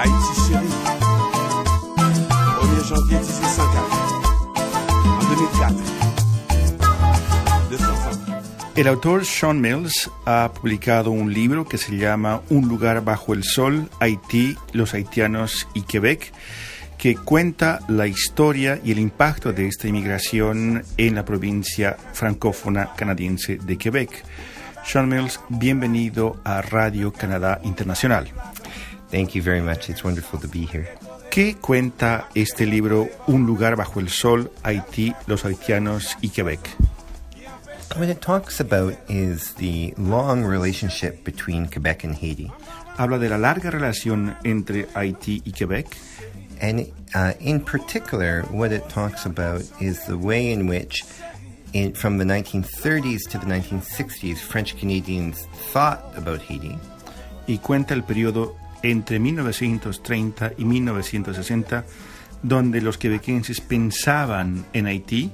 Haïti chérie. 1er janvier 1804. En 2004. 200 ans. El autor Sean Mills ha publicado un libro que se llama Un lugar bajo el sol, Haití, los haitianos y Quebec, que cuenta la historia y el impacto de esta inmigración en la provincia francófona canadiense de Quebec. Sean Mills, bienvenido a Radio Canadá Internacional. Thank you very much. It's wonderful to be here. ¿Qué cuenta este libro Un lugar bajo el sol, Haití, los haitianos y Quebec? What it talks about is the long relationship between Quebec and Haiti. Habla de la larga relación entre Haití y Quebec And uh, in particular, what it talks about is the way in which, in, from the 1930s to the 1960s, French Canadians thought about Haiti. y cuenta el periodo entre 1930 y 1960 donde los quebequenses pensaban en Haití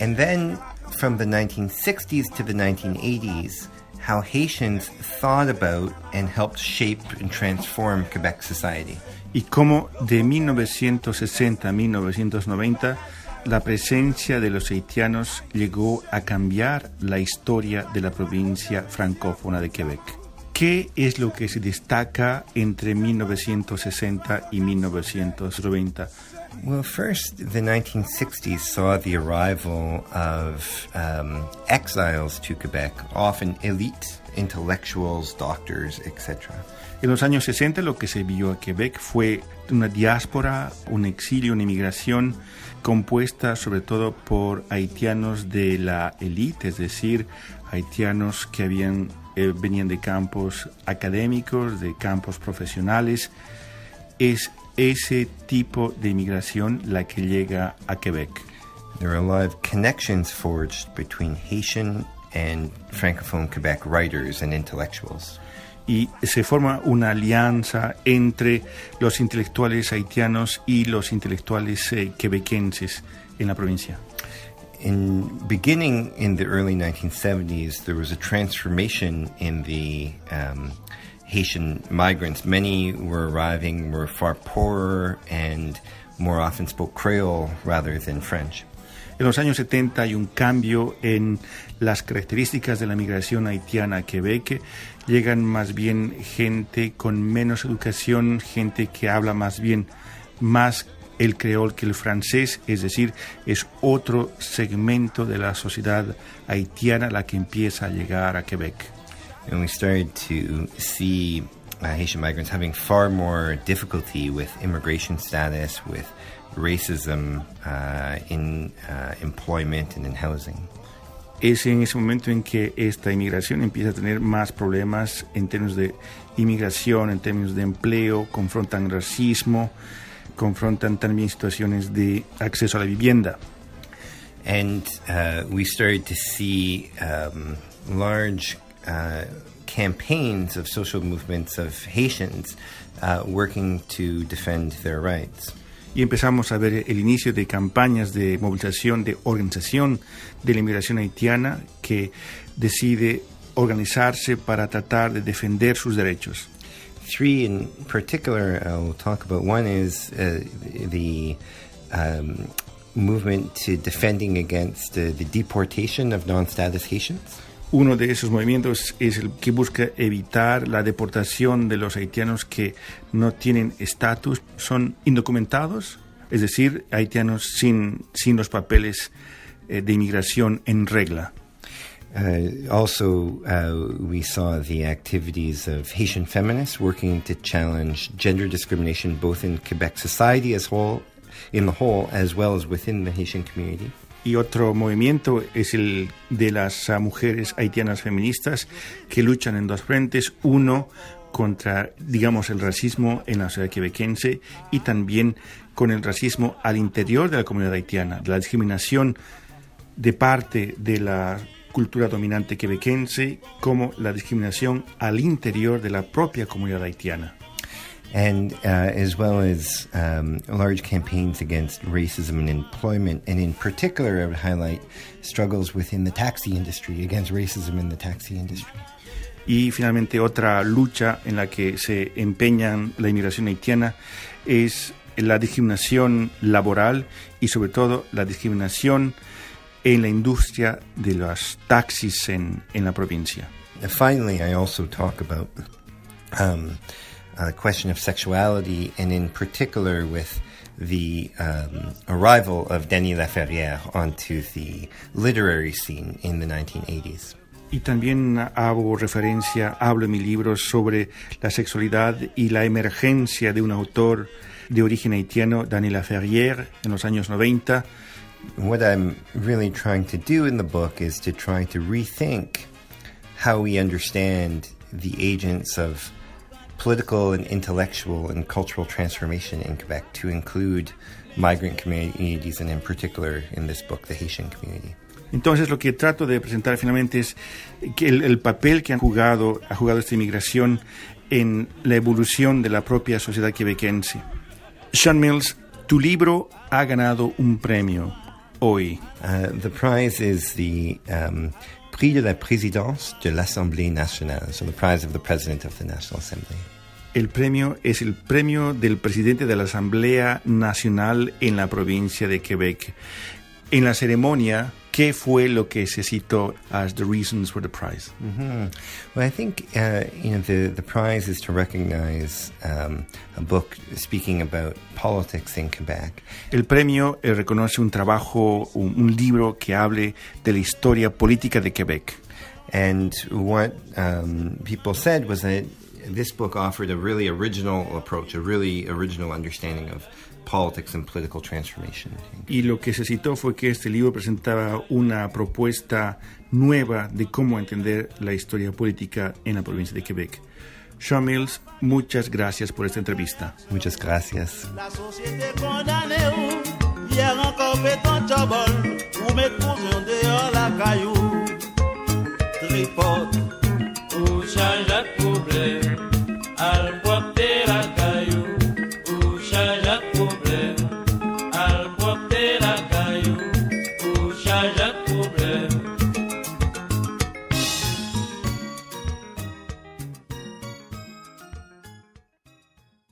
And then from the 1960s to the 1980s, how Haitians thought about and helped shape and transform Quebec society. y cómo de 1960 a 1990 la presencia de los haitianos llegó a cambiar la historia de la provincia francófona de Quebec. ¿Qué es lo que se destaca entre 1960 y 1990? Well, first, the 1960s saw the arrival of um, exiles to Quebec, often elite intellectuals, doctors, etc. En los años 60 lo que se vio a Quebec fue una diáspora, un exilio, una inmigración compuesta sobre todo por haitianos de la élite, es decir, haitianos que habían, eh, venían de campos académicos, de campos profesionales. Es ese tipo de inmigración la que llega a Quebec. There are a lot of connections forged between Haitian and Francophone Quebec writers and intellectuals. y se forma una alianza entre los intelectuales haitianos y los intelectuales eh, quebequenses en la provincia. In beginning in the early 1970s, there was a transformation in the um, Haitian migrants. Many were arriving were far poorer and more often spoke Creole rather than French. En los años 70 hay un cambio en las características de la migración haitiana a Quebec. Llegan más bien gente con menos educación, gente que habla más bien más el creol que el francés, es decir, es otro segmento de la sociedad haitiana la que empieza a llegar a Quebec. And we started to see uh, Haitian migrants having far more difficulty with immigration status, with racism uh, in uh, employment and in housing. es en ese momento en que esta inmigración empieza a tener más problemas en términos de inmigración, en términos de empleo, confrontan racismo, confrontan también situaciones de acceso a la vivienda. And uh, we started to see um, large uh, campaigns of social movements of Haitians uh, working to defend their rights. Y empezamos a ver el inicio de campañas de movilización, de organización de la inmigración haitiana que decide organizarse para tratar de defender sus derechos. Three in particular I will talk about. One is uh, the um, movement to defending against uh, the deportation of non-status Haitians. Uno de esos movimientos es el que busca evitar la deportación de los haitianos que no tienen estatus, son indocumentados, es decir, haitianos sin, sin los papeles eh, de inmigración en regla. Uh, also, uh, we saw the activities of Haitian feminists working to challenge gender discrimination both in Quebec society as whole, in the whole, as well as within the Haitian community. Y otro movimiento es el de las mujeres haitianas feministas que luchan en dos frentes. Uno contra, digamos, el racismo en la sociedad quebequense y también con el racismo al interior de la comunidad haitiana, la discriminación de parte de la cultura dominante quebequense como la discriminación al interior de la propia comunidad haitiana. And uh, as well as um, large campaigns against racism in employment, and in particular, I would highlight struggles within the taxi industry against racism in the taxi industry. Y finalmente otra lucha en la que se empeñan la inmigración haitiana es la discriminación laboral y sobre todo la discriminación en la industria de los taxis en, en la provincia. And finally, I also talk about um, a question of sexuality, and in particular with the um, arrival of Denis Laferrière onto the literary scene in the 1980s. Y también hago referencia, hablo en mi libro sobre la sexualidad y la emergencia de un autor de origen haitiano, Daniela Ferrier, en los años 90. What I'm really trying to do in the book is to try to rethink how we understand the agents of political and intellectual and cultural transformation in Quebec to include migrant communities and in particular in this book the Haitian community. Entonces lo que trato de presentar finalmente es que el, el papel que han jugado, ha jugado esta inmigración en la evolución de la propia sociedad quebequense. Sean Mills, tu libro ha ganado un premio hoy. Uh, the prize is the um, The prize of the President of the National Assembly. El premio es el premio del presidente de la Asamblea Nacional en la provincia de Quebec. En la ceremonia, ¿qué fue lo que se citó as the reasons for the prize? Mhm. Well, I think uh, you know the the prize is to recognize um, a book speaking about politics in Quebec, El premio eh, reconoce un trabajo, un, un libro que hable de la historia política de Quebec. and what um, people said was that this book offered a really original approach, a really original understanding of politics and political transformation. Y lo que se citó fue que este libro presentaba una propuesta nueva de cómo entender la historia política en la provincia de Quebec. Sean Mills, muchas gracias por esta entrevista. Muchas gracias. La société condamnée ou Hier encore fait ton chobol Ou met cousin dehors la caillou Tripote Ou change problème,